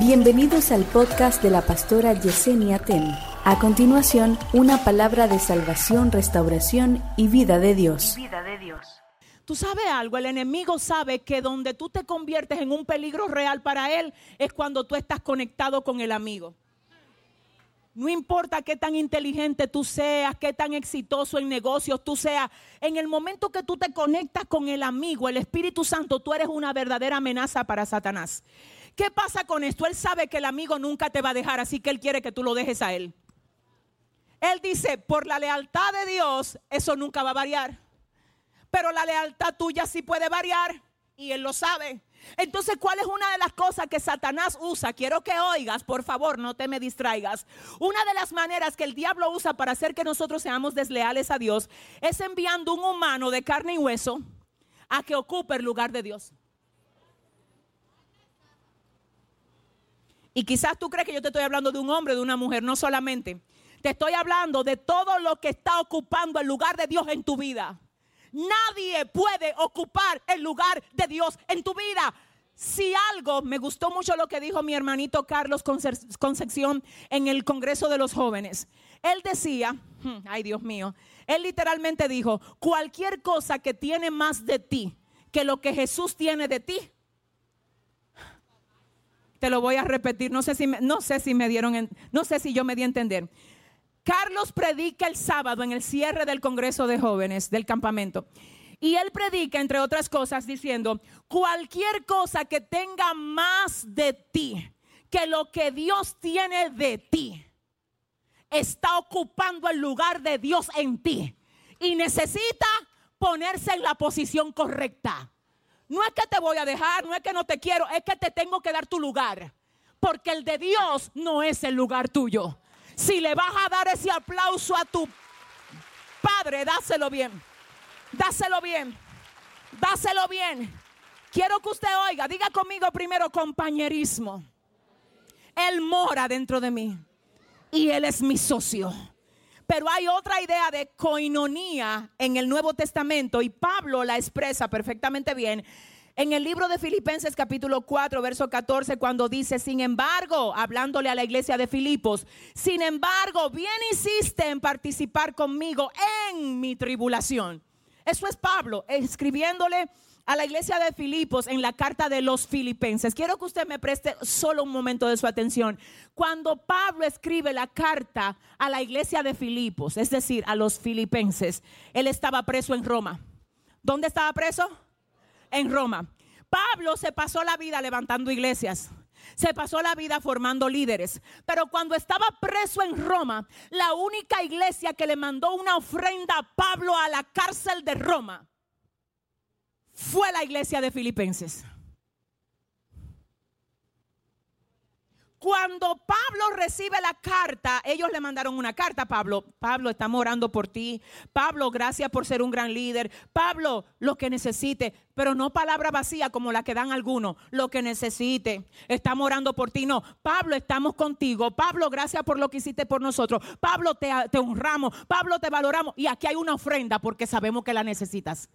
Bienvenidos al podcast de la pastora Yesenia Ten. A continuación, una palabra de salvación, restauración y vida de Dios. vida de Dios. Tú sabes algo, el enemigo sabe que donde tú te conviertes en un peligro real para él es cuando tú estás conectado con el amigo. No importa qué tan inteligente tú seas, qué tan exitoso en negocios tú seas, en el momento que tú te conectas con el amigo, el Espíritu Santo, tú eres una verdadera amenaza para Satanás. ¿Qué pasa con esto? Él sabe que el amigo nunca te va a dejar, así que él quiere que tú lo dejes a él. Él dice, por la lealtad de Dios, eso nunca va a variar. Pero la lealtad tuya sí puede variar y él lo sabe. Entonces, ¿cuál es una de las cosas que Satanás usa? Quiero que oigas, por favor, no te me distraigas. Una de las maneras que el diablo usa para hacer que nosotros seamos desleales a Dios es enviando un humano de carne y hueso a que ocupe el lugar de Dios. Y quizás tú crees que yo te estoy hablando de un hombre, de una mujer, no solamente. Te estoy hablando de todo lo que está ocupando el lugar de Dios en tu vida. Nadie puede ocupar el lugar de Dios en tu vida. Si algo, me gustó mucho lo que dijo mi hermanito Carlos Concepción en el Congreso de los Jóvenes. Él decía, hmm, ay Dios mío, él literalmente dijo, cualquier cosa que tiene más de ti que lo que Jesús tiene de ti, te lo voy a repetir, no sé si me, no sé si me dieron, no sé si yo me di a entender. Carlos predica el sábado en el cierre del Congreso de Jóvenes del campamento. Y él predica, entre otras cosas, diciendo, cualquier cosa que tenga más de ti que lo que Dios tiene de ti, está ocupando el lugar de Dios en ti. Y necesita ponerse en la posición correcta. No es que te voy a dejar, no es que no te quiero, es que te tengo que dar tu lugar. Porque el de Dios no es el lugar tuyo. Si le vas a dar ese aplauso a tu padre, dáselo bien. Dáselo bien. Dáselo bien. Quiero que usted oiga, diga conmigo primero compañerismo. Él mora dentro de mí y él es mi socio. Pero hay otra idea de coinonía en el Nuevo Testamento y Pablo la expresa perfectamente bien en el libro de Filipenses capítulo 4, verso 14, cuando dice, sin embargo, hablándole a la iglesia de Filipos, sin embargo, bien hiciste en participar conmigo en mi tribulación. Eso es Pablo escribiéndole a la iglesia de Filipos en la carta de los filipenses. Quiero que usted me preste solo un momento de su atención. Cuando Pablo escribe la carta a la iglesia de Filipos, es decir, a los filipenses, él estaba preso en Roma. ¿Dónde estaba preso? en Roma. Pablo se pasó la vida levantando iglesias. Se pasó la vida formando líderes. Pero cuando estaba preso en Roma, la única iglesia que le mandó una ofrenda a Pablo a la cárcel de Roma fue la iglesia de Filipenses. Cuando Pablo recibe la carta, ellos le mandaron una carta a Pablo. Pablo, estamos orando por ti. Pablo, gracias por ser un gran líder. Pablo, lo que necesite, pero no palabra vacía como la que dan algunos. Lo que necesite. Estamos orando por ti. No, Pablo, estamos contigo. Pablo, gracias por lo que hiciste por nosotros. Pablo, te, te honramos. Pablo, te valoramos. Y aquí hay una ofrenda porque sabemos que la necesitas.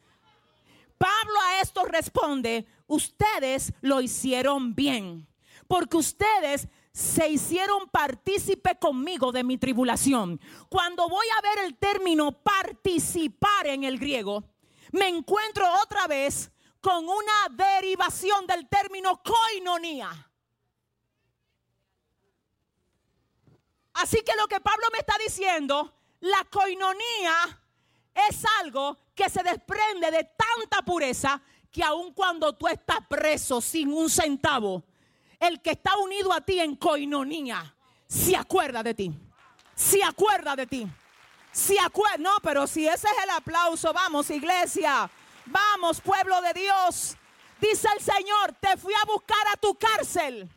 Pablo a esto responde, ustedes lo hicieron bien porque ustedes se hicieron partícipe conmigo de mi tribulación. Cuando voy a ver el término participar en el griego, me encuentro otra vez con una derivación del término koinonía. Así que lo que Pablo me está diciendo, la coinonía es algo que se desprende de tanta pureza que aun cuando tú estás preso sin un centavo, el que está unido a ti en coinonía se acuerda de ti. Se acuerda de ti. Se acuerda. No, pero si ese es el aplauso, vamos, iglesia. Vamos, pueblo de Dios. Dice el Señor, te fui a buscar a tu cárcel.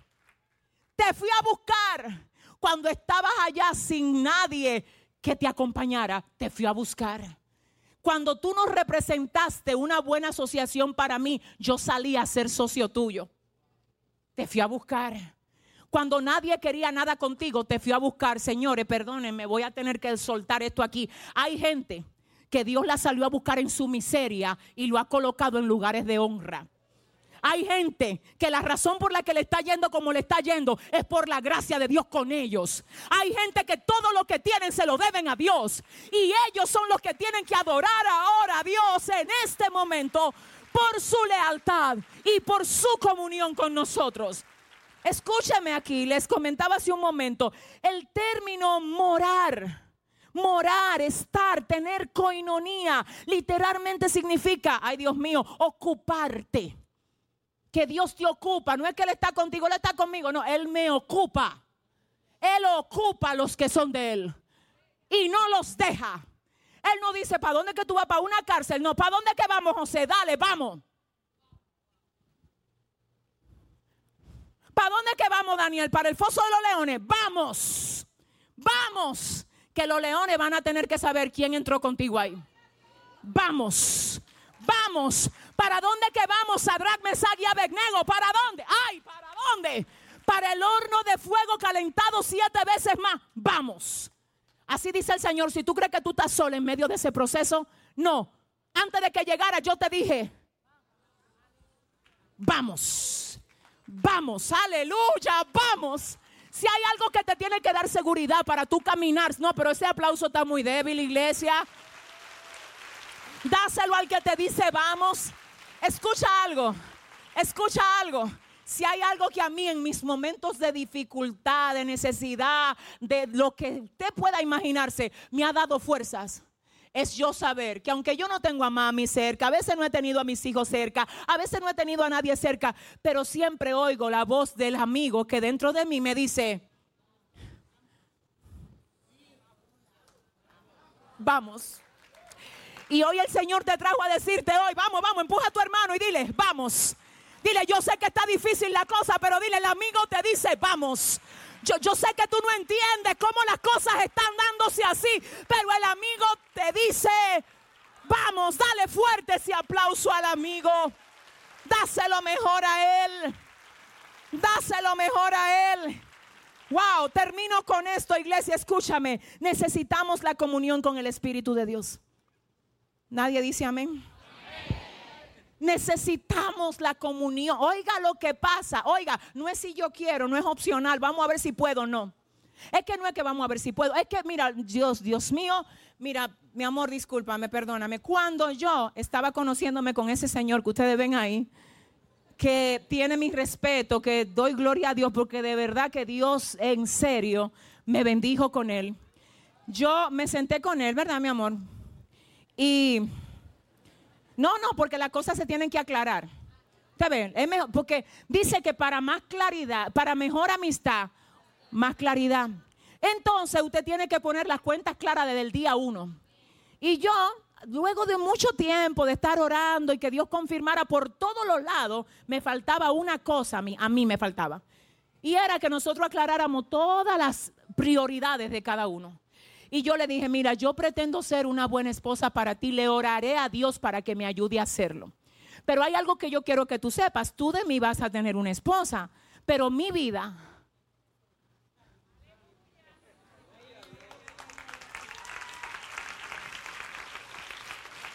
Te fui a buscar cuando estabas allá sin nadie que te acompañara. Te fui a buscar. Cuando tú nos representaste una buena asociación para mí, yo salí a ser socio tuyo te fui a buscar. Cuando nadie quería nada contigo, te fui a buscar. Señores, perdónenme, voy a tener que soltar esto aquí. Hay gente que Dios la salió a buscar en su miseria y lo ha colocado en lugares de honra. Hay gente que la razón por la que le está yendo como le está yendo es por la gracia de Dios con ellos. Hay gente que todo lo que tienen se lo deben a Dios. Y ellos son los que tienen que adorar ahora a Dios en este momento por su lealtad y por su comunión con nosotros. Escúchame aquí, les comentaba hace un momento, el término morar morar, estar, tener coinonía, literalmente significa, ay Dios mío, ocuparte que Dios te ocupa. No es que Él está contigo, Él está conmigo. No, Él me ocupa. Él ocupa a los que son de Él. Y no los deja. Él no dice, ¿para dónde que tú vas? ¿Para una cárcel? No, ¿para dónde que vamos, José? Dale, vamos. ¿Para dónde que vamos, Daniel? ¿Para el foso de los leones? Vamos. Vamos. Que los leones van a tener que saber quién entró contigo ahí. Vamos. ¿Para dónde que vamos, Sadrach, Mesach y Abednego? ¿Para dónde? ¡Ay! ¿Para dónde? Para el horno de fuego calentado siete veces más. Vamos. Así dice el Señor. Si tú crees que tú estás solo en medio de ese proceso, no. Antes de que llegara, yo te dije: Vamos. Vamos. Aleluya. Vamos. Si hay algo que te tiene que dar seguridad para tú caminar, no, pero ese aplauso está muy débil, iglesia. Dáselo al que te dice vamos. Escucha algo, escucha algo. Si hay algo que a mí en mis momentos de dificultad, de necesidad, de lo que usted pueda imaginarse, me ha dado fuerzas, es yo saber que aunque yo no tengo a mami cerca, a veces no he tenido a mis hijos cerca, a veces no he tenido a nadie cerca, pero siempre oigo la voz del amigo que dentro de mí me dice, vamos. Y hoy el Señor te trajo a decirte hoy, vamos, vamos, empuja a tu hermano y dile, vamos. Dile, yo sé que está difícil la cosa, pero dile, el amigo te dice, vamos. Yo, yo, sé que tú no entiendes cómo las cosas están dándose así, pero el amigo te dice, vamos, dale fuerte ese aplauso al amigo. Dáselo mejor a él. Dáselo mejor a él. Wow, termino con esto, iglesia, escúchame. Necesitamos la comunión con el Espíritu de Dios. Nadie dice amén. Necesitamos la comunión. Oiga lo que pasa. Oiga, no es si yo quiero, no es opcional. Vamos a ver si puedo o no. Es que no es que vamos a ver si puedo. Es que, mira, Dios, Dios mío, mira, mi amor, discúlpame, perdóname. Cuando yo estaba conociéndome con ese señor que ustedes ven ahí, que tiene mi respeto, que doy gloria a Dios, porque de verdad que Dios en serio me bendijo con él. Yo me senté con él, ¿verdad, mi amor? Y no, no, porque las cosas se tienen que aclarar. ¿Está Es mejor, porque dice que para más claridad, para mejor amistad, más claridad. Entonces usted tiene que poner las cuentas claras desde el día uno. Y yo, luego de mucho tiempo de estar orando y que Dios confirmara por todos los lados, me faltaba una cosa, a mí, a mí me faltaba. Y era que nosotros aclaráramos todas las prioridades de cada uno. Y yo le dije, mira, yo pretendo ser una buena esposa para ti, le oraré a Dios para que me ayude a hacerlo. Pero hay algo que yo quiero que tú sepas, tú de mí vas a tener una esposa, pero mi vida...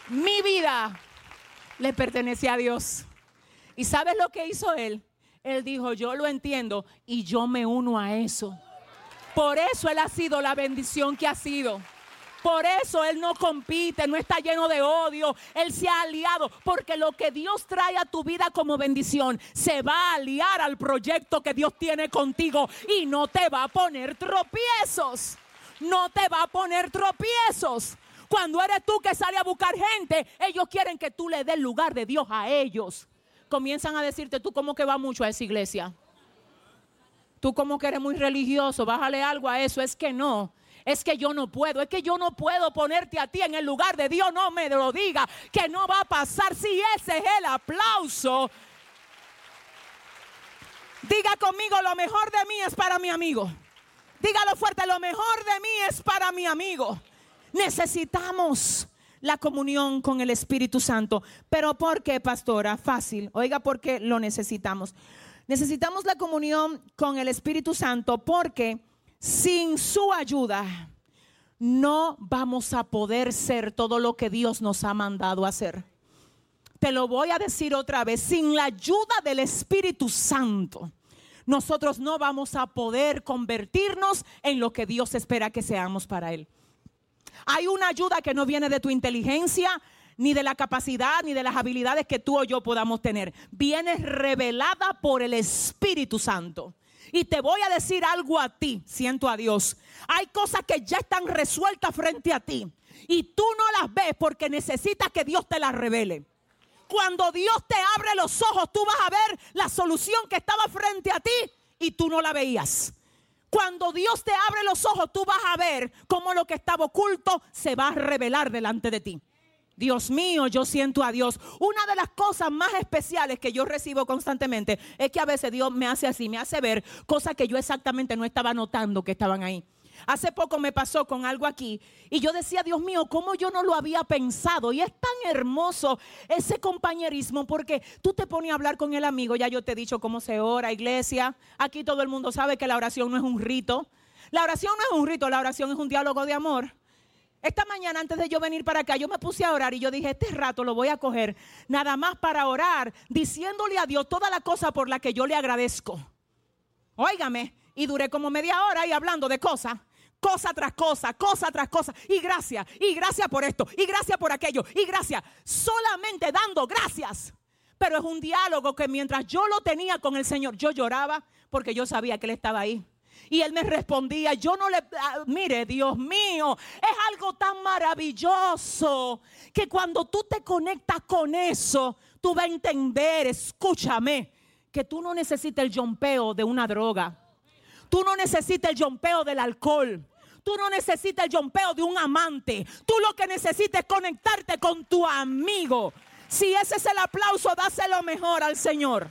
Mi vida le pertenece a Dios. ¿Y sabes lo que hizo él? Él dijo, yo lo entiendo y yo me uno a eso. Por eso Él ha sido la bendición que ha sido. Por eso Él no compite, no está lleno de odio. Él se ha aliado. Porque lo que Dios trae a tu vida como bendición se va a aliar al proyecto que Dios tiene contigo. Y no te va a poner tropiezos. No te va a poner tropiezos. Cuando eres tú que sale a buscar gente, ellos quieren que tú le des lugar de Dios a ellos. Comienzan a decirte, tú como que va mucho a esa iglesia. Tú como que eres muy religioso, bájale algo a eso. Es que no. Es que yo no puedo, es que yo no puedo ponerte a ti en el lugar de Dios. No me lo diga, que no va a pasar si ese es el aplauso. Diga conmigo, lo mejor de mí es para mi amigo. Dígalo fuerte, lo mejor de mí es para mi amigo. Necesitamos la comunión con el Espíritu Santo. Pero ¿por qué, pastora? Fácil. Oiga, ¿por qué lo necesitamos? Necesitamos la comunión con el Espíritu Santo porque sin su ayuda no vamos a poder ser todo lo que Dios nos ha mandado hacer. Te lo voy a decir otra vez, sin la ayuda del Espíritu Santo, nosotros no vamos a poder convertirnos en lo que Dios espera que seamos para Él. Hay una ayuda que no viene de tu inteligencia, ni de la capacidad, ni de las habilidades que tú o yo podamos tener. Viene revelada por el Espíritu Santo. Y te voy a decir algo a ti, siento a Dios. Hay cosas que ya están resueltas frente a ti. Y tú no las ves porque necesitas que Dios te las revele. Cuando Dios te abre los ojos, tú vas a ver la solución que estaba frente a ti y tú no la veías. Cuando Dios te abre los ojos, tú vas a ver cómo lo que estaba oculto se va a revelar delante de ti. Dios mío, yo siento a Dios. Una de las cosas más especiales que yo recibo constantemente es que a veces Dios me hace así, me hace ver cosas que yo exactamente no estaba notando que estaban ahí. Hace poco me pasó con algo aquí y yo decía, Dios mío, ¿cómo yo no lo había pensado? Y es tan hermoso ese compañerismo porque tú te pones a hablar con el amigo, ya yo te he dicho cómo se ora, iglesia. Aquí todo el mundo sabe que la oración no es un rito. La oración no es un rito, la oración es un diálogo de amor. Esta mañana antes de yo venir para acá, yo me puse a orar y yo dije, este rato lo voy a coger nada más para orar, diciéndole a Dios toda la cosa por la que yo le agradezco. Óigame, y duré como media hora ahí hablando de cosas, cosa tras cosa, cosa tras cosa, y gracias, y gracias por esto, y gracias por aquello, y gracias, solamente dando gracias. Pero es un diálogo que mientras yo lo tenía con el Señor, yo lloraba porque yo sabía que Él estaba ahí. Y él me respondía, yo no le, ah, mire, Dios mío, es algo tan maravilloso que cuando tú te conectas con eso, tú vas a entender, escúchame, que tú no necesitas el yompeo de una droga. Tú no necesitas el yompeo del alcohol. Tú no necesitas el yompeo de un amante. Tú lo que necesitas es conectarte con tu amigo. Si ese es el aplauso, dáselo mejor al Señor.